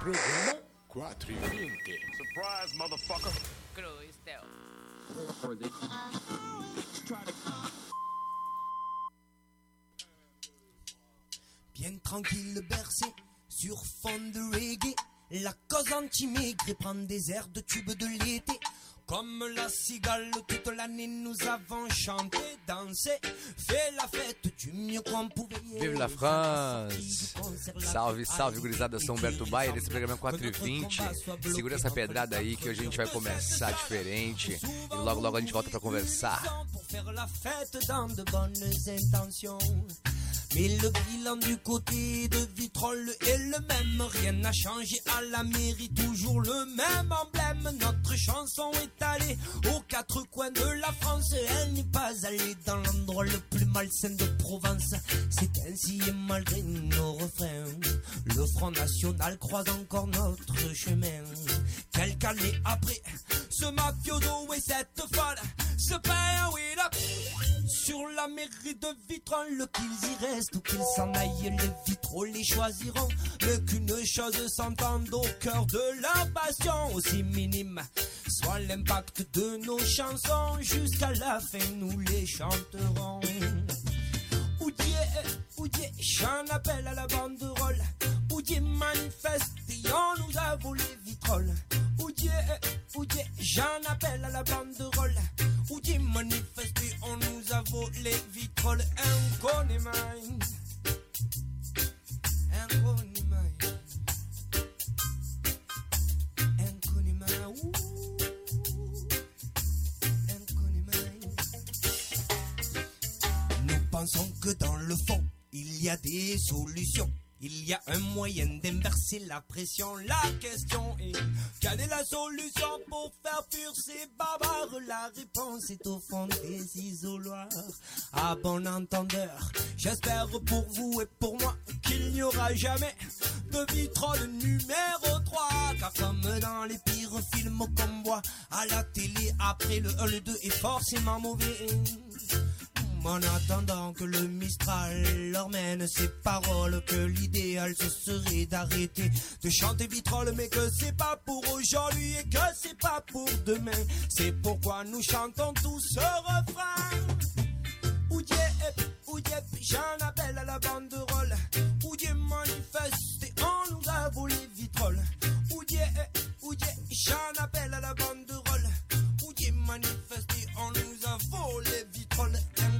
Programa 420. Surprise, motherfucker. Cruz, Theo. Bien tranquille bercé sur fond de reggae La cause anti-maigre prend des airs de tubes de l'été Comme la cigale toute l'année nous avons chanté, dansé Fait la fête du mieux qu'on pouvait Vive la France! Salve, salve, gurizada São Humberto Baia, esse programa é 4h20. Segura essa pedrada aí que hoje a gente vai começar diferente. E logo, logo a gente volta pra conversar. pour faire la fête dans de bonnes intentions. Mais le bilan du côté de Vitrolles est le même, rien n'a changé à la mairie, toujours le même emblème. Notre chanson est allée aux quatre coins de la France, elle n'est pas allée dans l'endroit le plus malsain de Provence. C'est ainsi et malgré nos refrains, le Front National croise encore notre chemin. Quelques années après, ce mafioso et cette folle se payent oui là sur la mairie de Vitrolles qu'ils y restent ou qu'ils s'en aillent les vitraux les choisiront mais qu'une chose s'entende au cœur de la passion aussi minime soit l'impact de nos chansons jusqu'à la fin nous les chanterons Oudier, j'en appelle à la banderole. Oudier manifeste, on nous a volé vitrolles. Oudier, Oudier, j'en appelle à la banderole. Oudier manifeste, et on nous a volé vitrolles. Un. Un. Un. Un. Nous pensons que dans le fond, il y a des solutions. Il y a un moyen d'inverser la pression. La question est, quelle est la solution pour faire fuir ces barbares La réponse est au fond des isoloirs. À bon entendeur, j'espère pour vous et pour moi qu'il n'y aura jamais de vitrole numéro 3. Car comme dans les pires films qu'on voit à la télé, après le 1, le 2 est forcément mauvais. En attendant que le Mistral leur mène ces paroles, que l'idéal ce serait d'arrêter de chanter vitrole, mais que c'est pas pour aujourd'hui et que c'est pas pour demain. C'est pourquoi nous chantons tous ce refrain. Oudier, Oudier, j'en appelle à la banderole. Oudier manifeste et on nous a volé vitrole. Oudier, Oudier, j'en appelle à la banderole.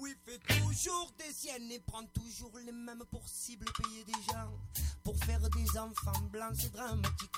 oui, fait toujours des siennes et prend toujours les mêmes pour cible, payer des gens pour faire des enfants blancs, c'est dramatique.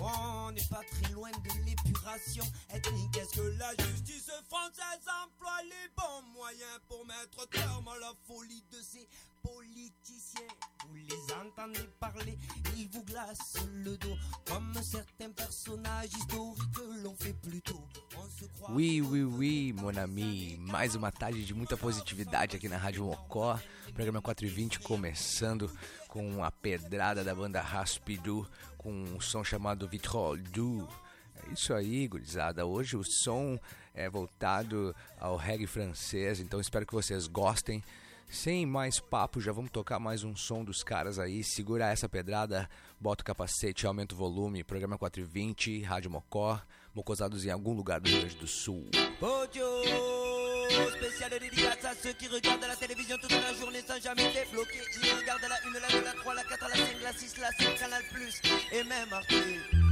On n'est pas très loin de l'épuration ethnique. Est-ce que la justice française emploie les bons moyens pour mettre terme à la folie de ces politiciens? Vous les entendez parler, ils vous glacent le dos, comme certains personnages historiques l'ont fait plus tôt. On se croit Oui, oui, oui, mon ami. Mais uma tarde de muita positividade aqui na Rádio Mocó. Programa 420 começando com a pedrada da banda Raspidu, com um som chamado Vitrol Du. É isso aí, gurizada. Hoje o som é voltado ao reggae francês, então espero que vocês gostem. Sem mais papo, já vamos tocar mais um som dos caras aí. Segura essa pedrada, bota o capacete, aumenta o volume. Programa 420, Rádio Mocó, mocosados em algum lugar do Rio Grande do Sul. Audio spécial dédicace à ceux qui regardent la télévision toute la journée sans jamais débloquer. Ils regardent la 1, la 2, la 3, la 4, la 5, la 6, la 7, Canal Plus et même Arte.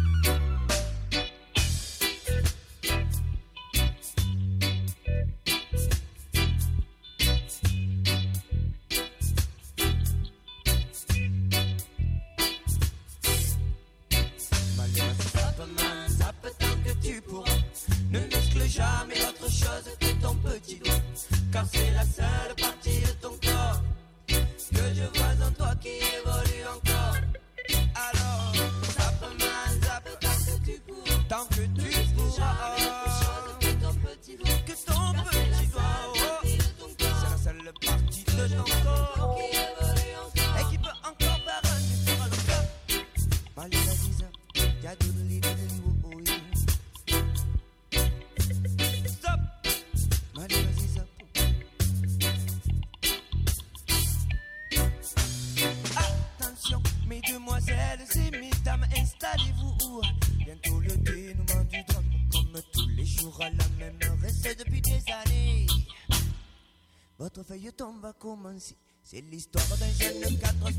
C'est l'histoire d'un jeune cadre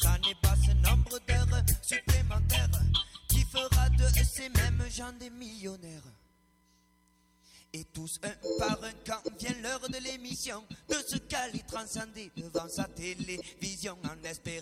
ça n'est pas ce nombre d'heures supplémentaires qui fera de ces mêmes gens des millionnaires? Et tous un par un, quand vient l'heure de l'émission, de ce qu'allait transcender devant sa télévision en espérant.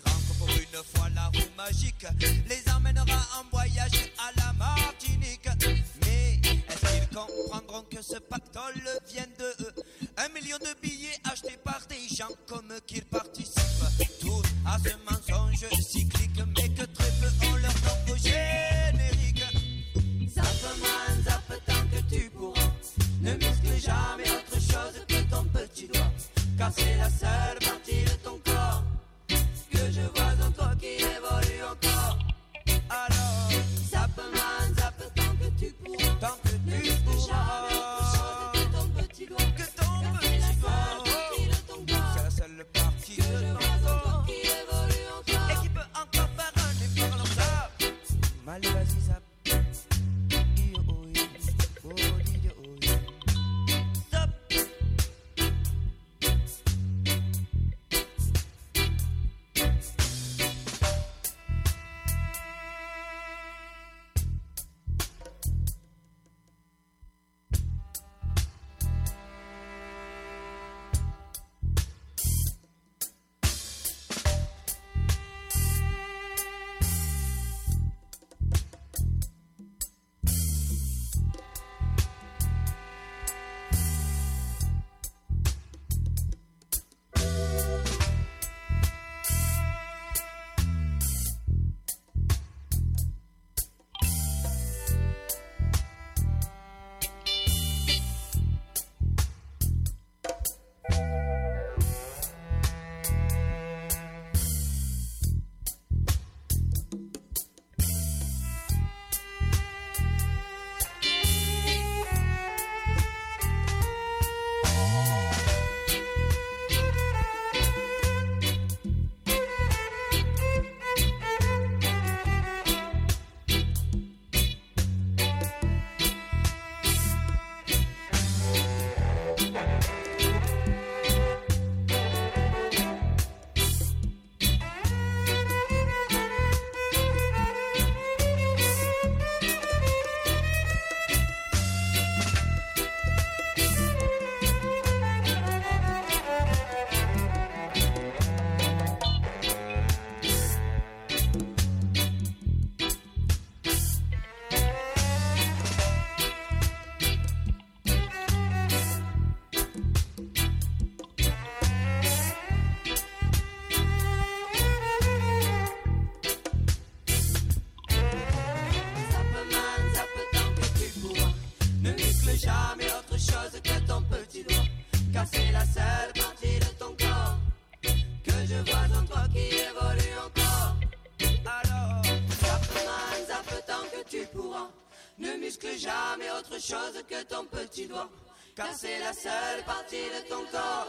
c'est la seule partie de ton corps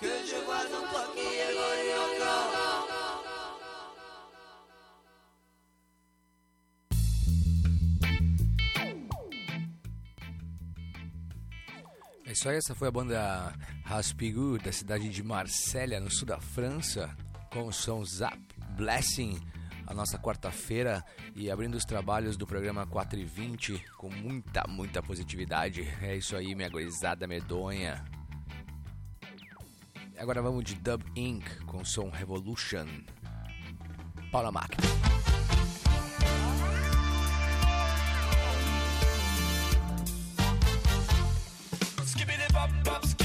que je vois en toi qui évolue encore. É isso aí, essa foi a banda Raspigou da cidade de Marsella, no sul da França, com o som Zap Blessing a nossa quarta-feira e abrindo os trabalhos do programa 4 e 20 com muita, muita positividade. É isso aí, minha gorizada medonha. Agora vamos de Dub Inc. com o som Revolution. Paula Máquina. pop,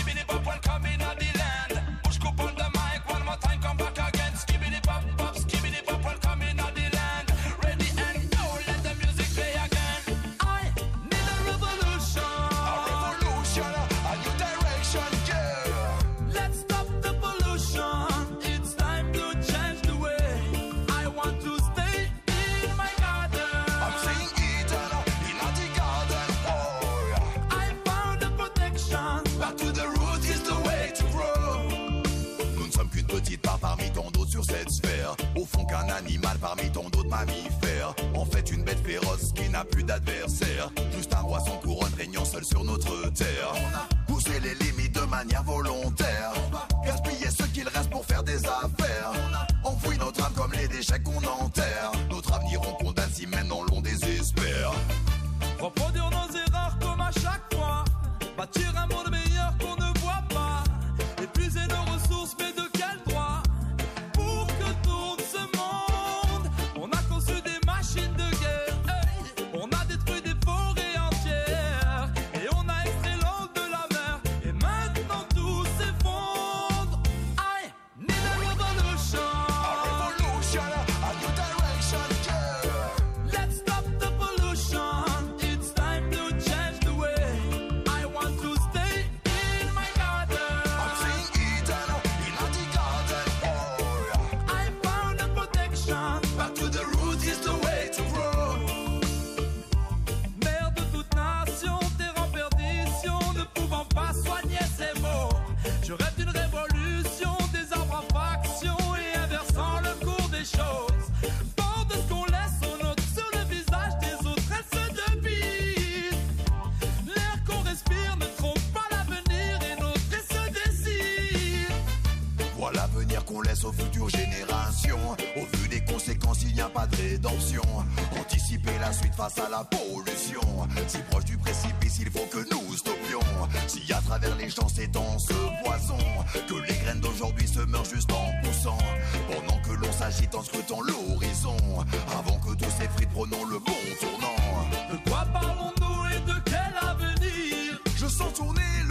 plus d'adversaire aux futures générations. Au vu des conséquences, il n'y a pas de rédemption. Anticiper la suite face à la pollution. Si proche du précipice, il faut que nous stoppions. Si à travers les champs s'étend ce poison, que les graines d'aujourd'hui se meurent juste en poussant. Pendant que l'on s'agite en scrutant l'horizon, avant que tous ces s'effrite, prenons le bon tournant. De quoi parlons-nous et de quel avenir? Je sens tourner le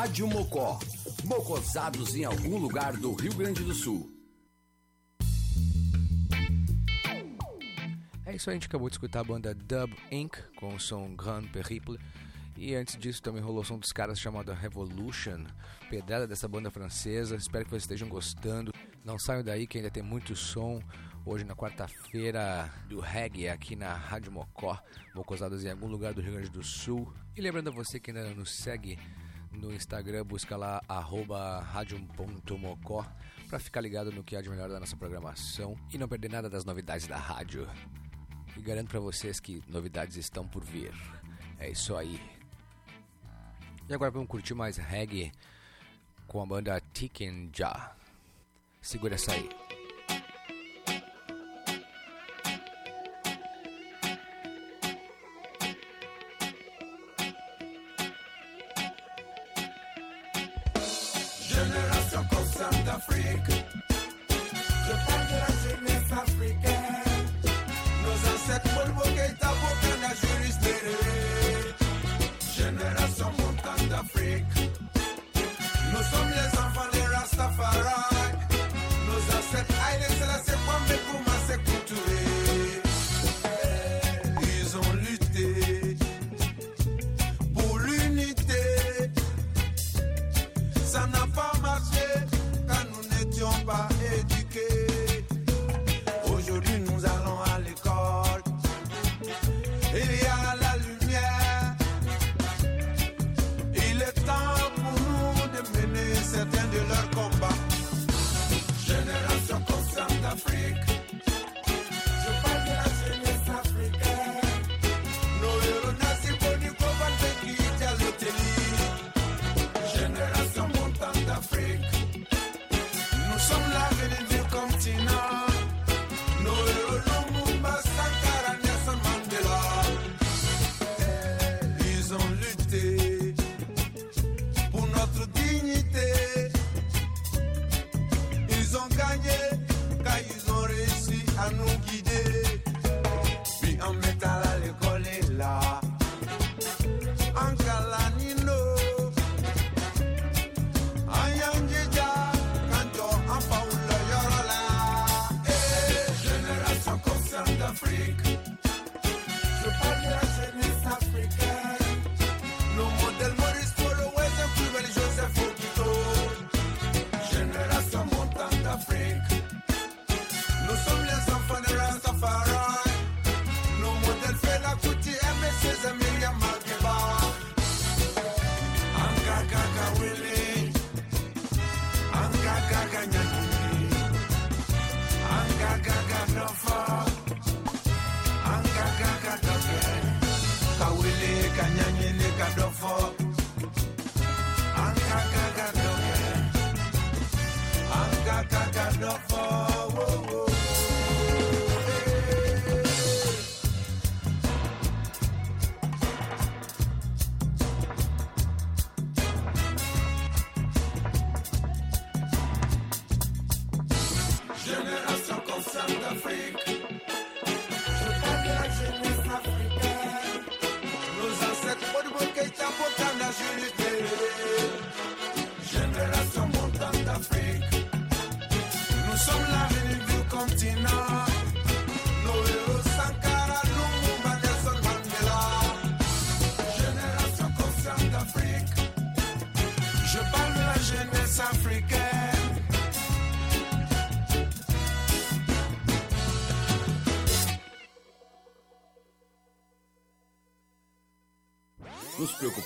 Rádio Mocó. Mocosados em algum lugar do Rio Grande do Sul. É isso, a gente acabou de escutar a banda Dub Inc. com o som Grand Periple. E antes disso também rolou o som dos caras chamado Revolution, pedrada dessa banda francesa. Espero que vocês estejam gostando. Não saiam daí que ainda tem muito som hoje na quarta-feira do reggae aqui na Rádio Mocó, Mocosadas em algum lugar do Rio Grande do Sul. E lembrando a você que ainda nos segue no Instagram, busca lá radium.mocó para ficar ligado no que há de melhor da nossa programação e não perder nada das novidades da rádio. E garanto para vocês que novidades estão por vir. É isso aí. E agora vamos curtir mais reggae com a banda Tikken Ja. Segura essa aí.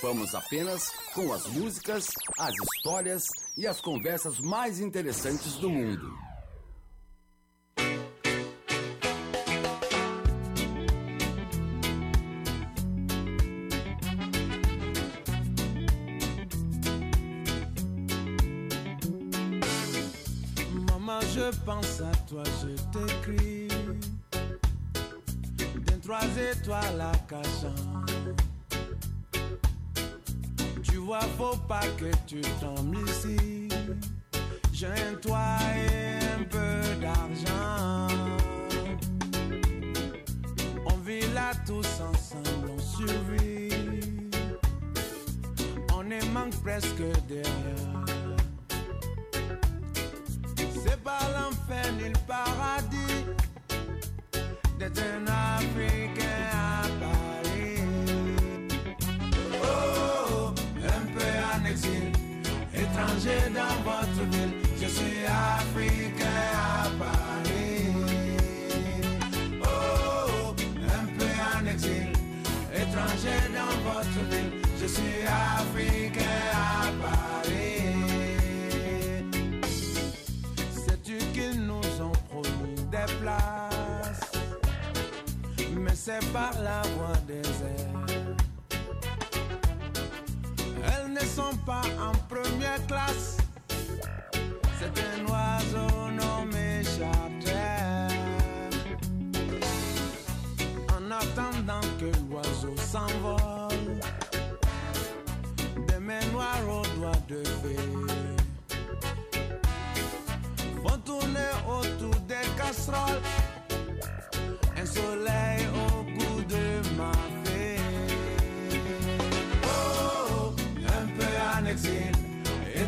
Nos preocupamos apenas com as músicas, as histórias e as conversas mais interessantes do mundo. Maman, je pense à toi, je t'écris. D'un trois étoiles à cachant. Vois, faut pas que tu tombes ici. J'ai un toit et un peu d'argent. On vit là tous ensemble, on survit. On ne manque presque de rien. C'est pas l'enfer ni le paradis d'être un Africain à Paris. Étranger dans votre ville. Je suis Africain à Paris. Oh, un peu en exil, étranger dans votre ville. Je suis Africain à Paris. Sais-tu qu'ils nous ont promis des places? Mais c'est par la voie des airs ne sont pas en première classe C'est un oiseau nommé charter En attendant que l'oiseau s'envole Des mains noires aux doigts de fée Vont tourner autour des casseroles.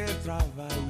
Fais que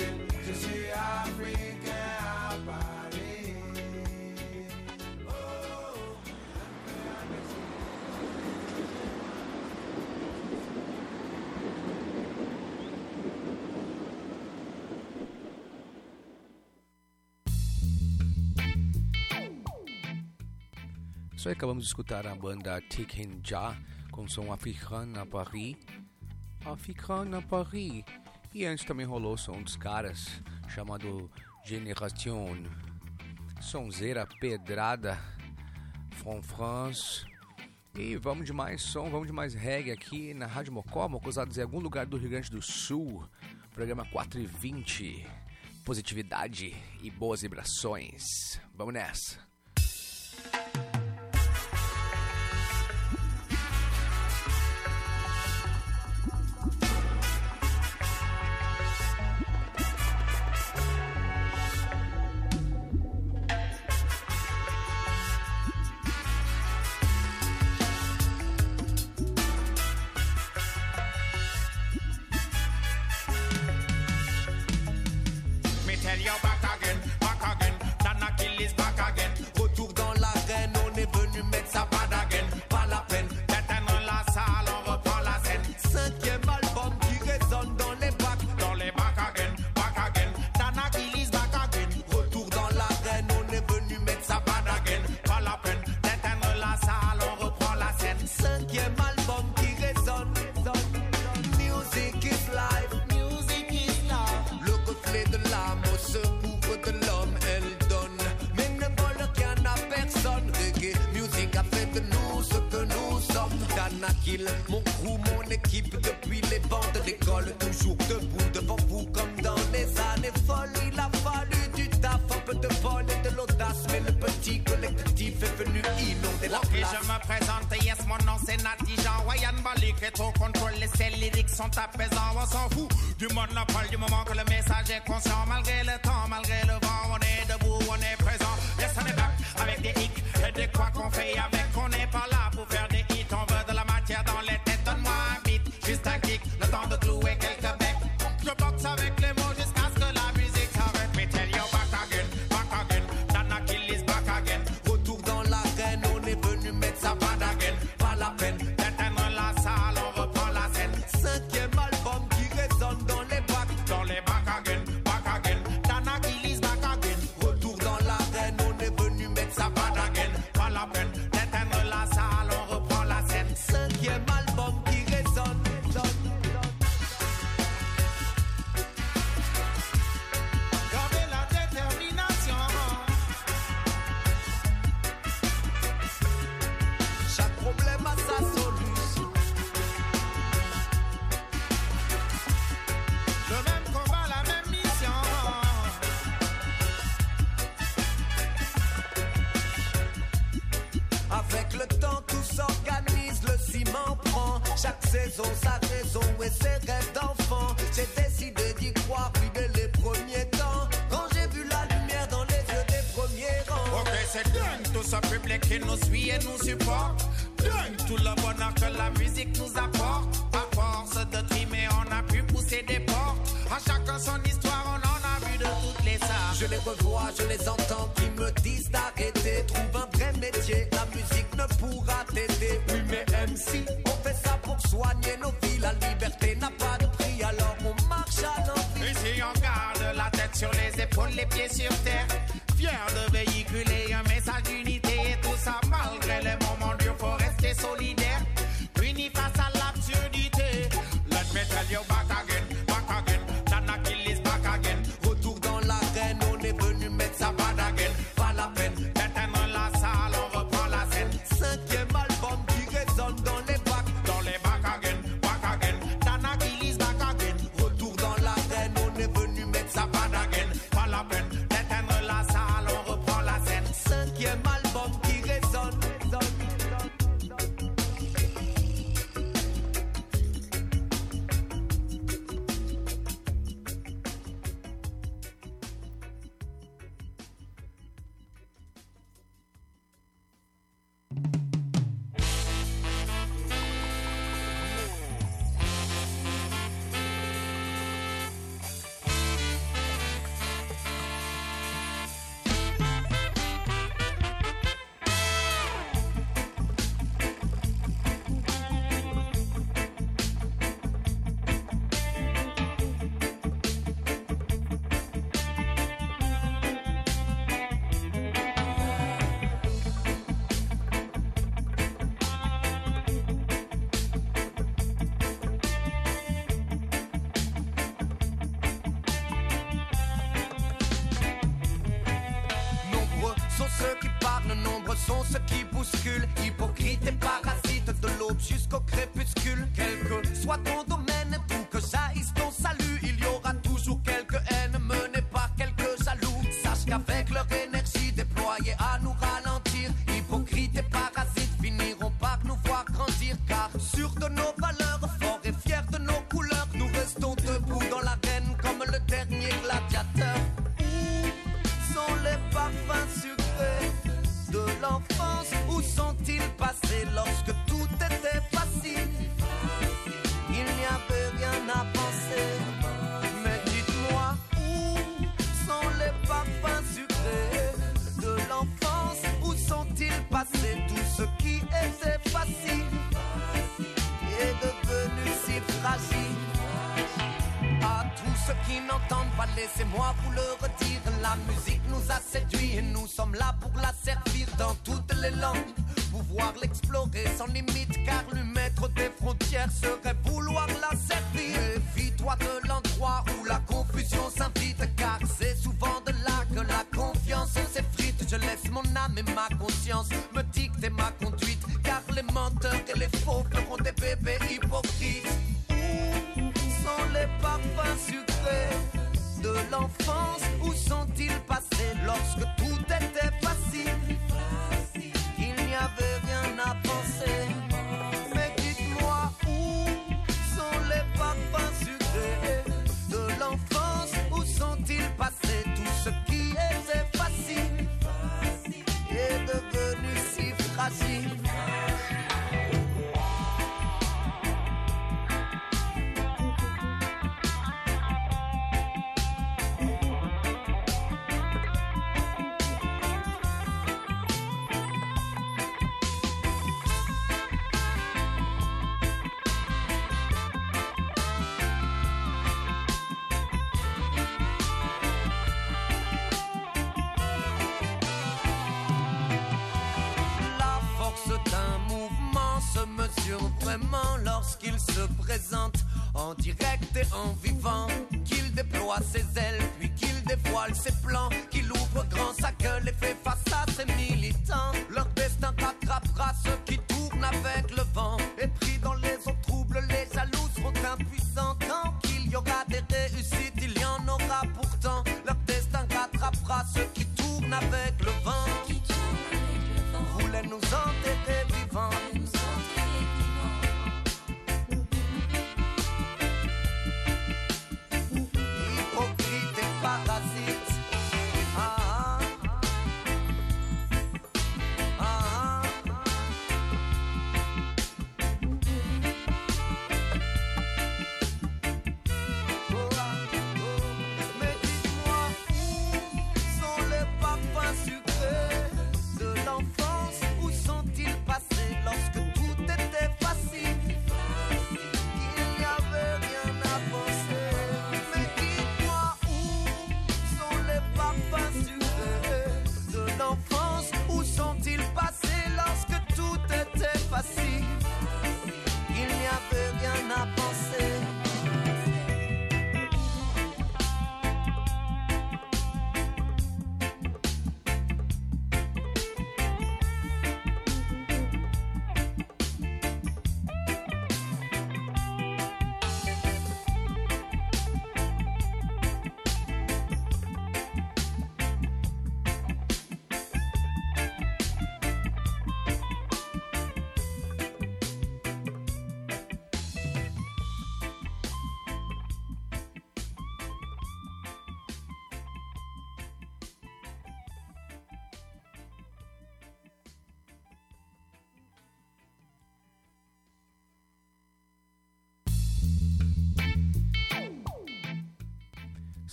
Só acabamos de escutar a banda Tiken Ja com som African à Paris. African à Paris. E antes também rolou o som dos caras, chamado Generation. Sonzeira Pedrada, From France. E vamos de mais som, vamos de mais reggae aqui na Rádio Mocó, Mocosados em algum lugar do Rio Grande do Sul. Programa 4 e 20. Positividade e boas vibrações. Vamos nessa! tell your back That. et nous sommes là pour la servir dans toutes les langues. Pouvoir l'explorer sans limite car lui mettre des frontières serait lorsqu'il se présente en direct et en vivant, qu'il déploie ses ailes puis qu'il dévoile ses plans.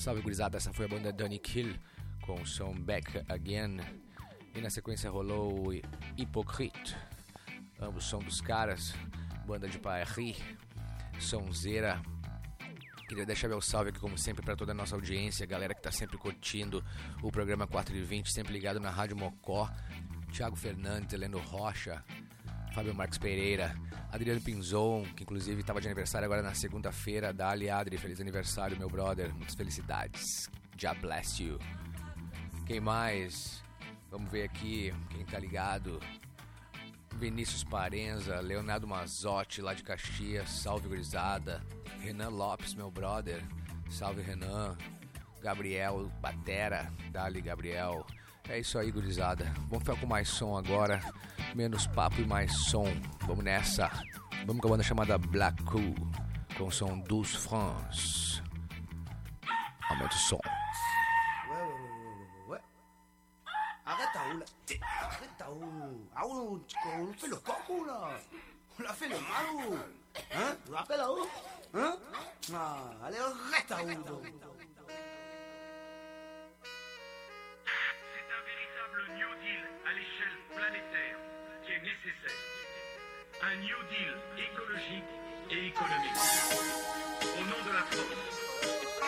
Salve gurizada, essa foi a banda Danny Kill com o som Back Again. E na sequência rolou Hypocrite, ambos são dos caras, banda de Paris, sonzeira. Queria deixar meu salve aqui, como sempre, para toda a nossa audiência, galera que está sempre curtindo o programa 4 e 20, sempre ligado na Rádio Mocó. Tiago Fernandes, Heleno Rocha, Fábio Marques Pereira, Adriano Pinzon, que inclusive estava de aniversário agora na segunda-feira. Dali Adri, feliz aniversário, meu brother. Muitas felicidades. Já bless you. Quem mais? Vamos ver aqui quem tá ligado. Vinícius Parenza, Leonardo Mazotti, lá de Caxias, salve Grisada. Renan Lopes, meu brother, salve Renan. Gabriel Batera, dali Gabriel. É isso aí, gurizada. Vamos ficar com mais som agora. Menos papo e mais som. Vamos nessa. Vamos com a banda chamada Black Cool, com o som dos France. Aumenta o som. Ouais, ouais, ouais. Arrête là T'es- Arrête à où Ah on, on fait le coco là On a fait le malou Hein Tu rappelles où Hein Ah, allez, arrête Un New Deal écologique et économique. Au nom de la France,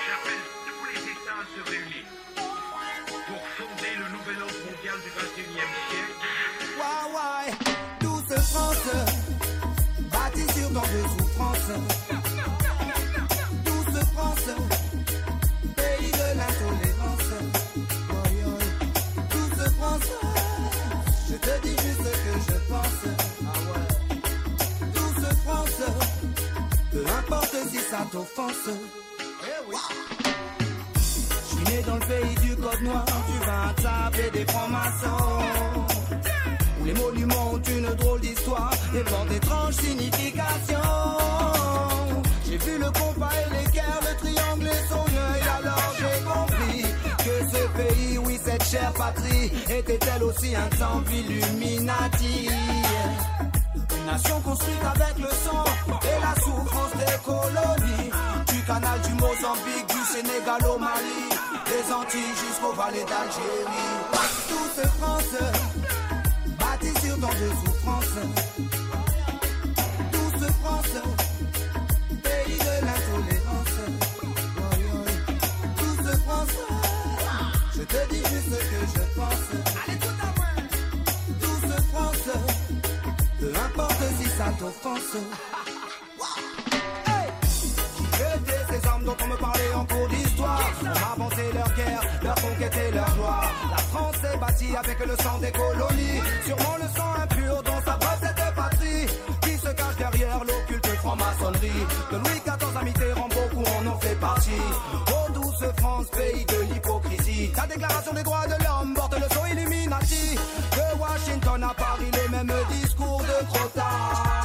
j'appelle tous les États à se réunir pour fonder le nouvel ordre mondial du 21e siècle Ouais, ouais, douce France, bâtie sur tant de souffrances. Si ça t'offense. Je suis né dans le pays du code noir, tu vas taper des francs-maçons. Où les monuments ont une drôle d'histoire et portent d'étranges significations. J'ai vu le compas et l'équerre, le triangle et son œil, alors j'ai compris que ce pays, oui, cette chère patrie, était elle aussi un temple illuminati. Une nation construite avec le sang et la souffrance des colonies. Du canal du Mozambique, du Sénégal au Mali, des Antilles jusqu'aux vallées d'Algérie. Douce France, bâtie sur tant de souffrances. Douce France, pays de l'intolérance. Douce France, je te dis juste ce que je pense. Importe si ça t'offense. Hey! Jeter ces armes dont on me parlait en cours d'histoire. Leur guerre, leur conquête et leur gloire. La France est bâtie avec le sang des colonies. Sûrement le sang impur dont sa preuve cette patrie. Qui se cache derrière l'occulte franc-maçonnerie. De Louis XIV à Mitterrand, beaucoup en ont fait partie. Oh douce France, pays de l'hypocrisie. La déclaration des droits de l'homme porte le son Illuminati. De Washington à Paris, les mêmes discours de crottage.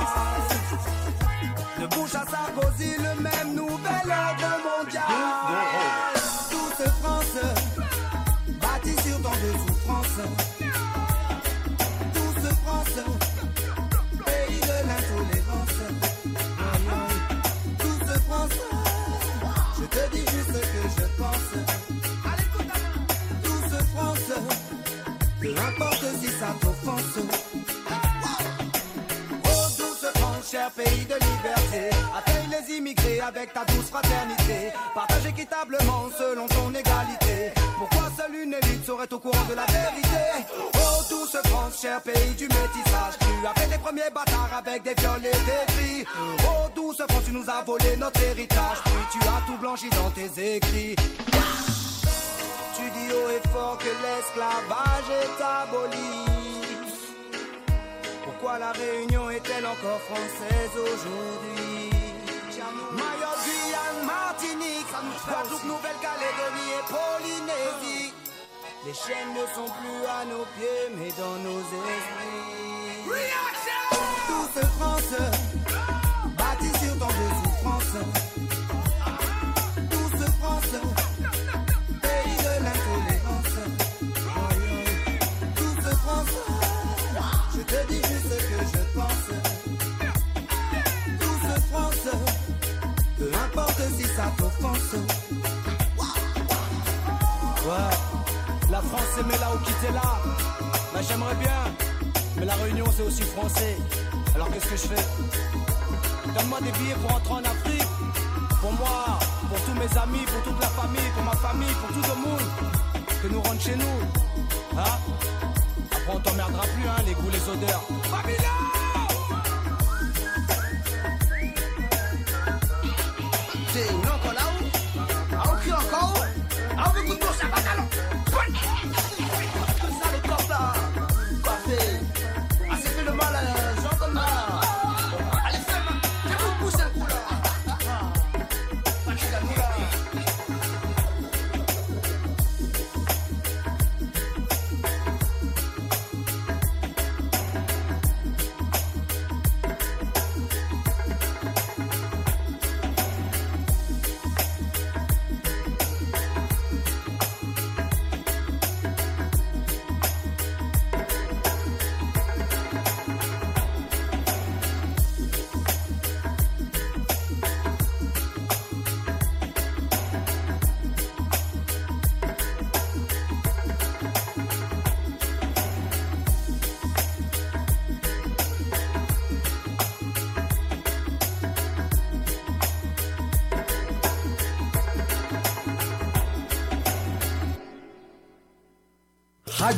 Cher pays de liberté, accueille les immigrés avec ta douce fraternité, partage équitablement selon ton égalité. Pourquoi seule une élite serait au courant de la vérité? Oh douce France, cher pays du métissage, tu as fait les premiers bâtards avec des viols et des cris. Oh douce France, tu nous as volé notre héritage, puis tu as tout blanchi dans tes écrits. Tu dis haut et fort que l'esclavage est aboli. Pourquoi la Réunion est-elle encore française aujourd'hui Mayotte, Guyane, Martinique, Guadeloupe, Nouvelle-Calédonie et Polynésie. Les chaînes ne sont plus à nos pieds, mais dans nos esprits. Douce France, la France mais là où quitter là. Bah j'aimerais bien, mais la Réunion c'est aussi français. Alors qu'est-ce que je fais? Donne-moi des billets pour rentrer en Afrique. Pour moi, pour tous mes amis, pour toute la famille, pour ma famille, pour tout le monde. Que nous rentre chez nous. Hein? Après on t'emmerdera plus, hein, les goûts, les odeurs.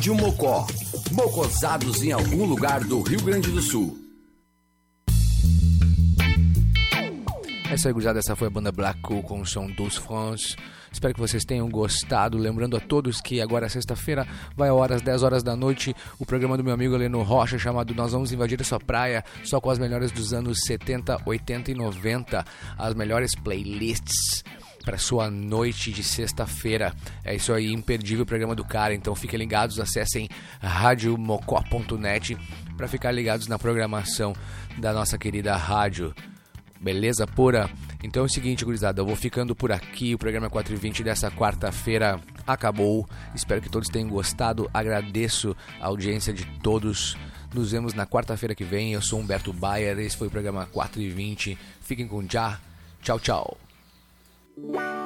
Rádio Mocó. Mocosados em algum lugar do Rio Grande do Sul. É isso aí, gurizada. Essa foi a banda Black Cool com o som dos France. Espero que vocês tenham gostado. Lembrando a todos que agora, sexta-feira, vai ao às 10 horas da noite, o programa do meu amigo Heleno Rocha, chamado Nós Vamos Invadir a Sua Praia, só com as melhores dos anos 70, 80 e 90. As melhores playlists para sua noite de sexta-feira. É isso aí, imperdível o programa do cara. Então fiquem ligados, acessem radiomocó.net para ficar ligados na programação da nossa querida rádio. Beleza pura? Então é o seguinte, gurizada, eu vou ficando por aqui. O programa 420 dessa quarta-feira acabou. Espero que todos tenham gostado. Agradeço a audiência de todos. Nos vemos na quarta-feira que vem. Eu sou Humberto Bayer. Esse foi o programa 420. Fiquem com já. Tchau, tchau. Quand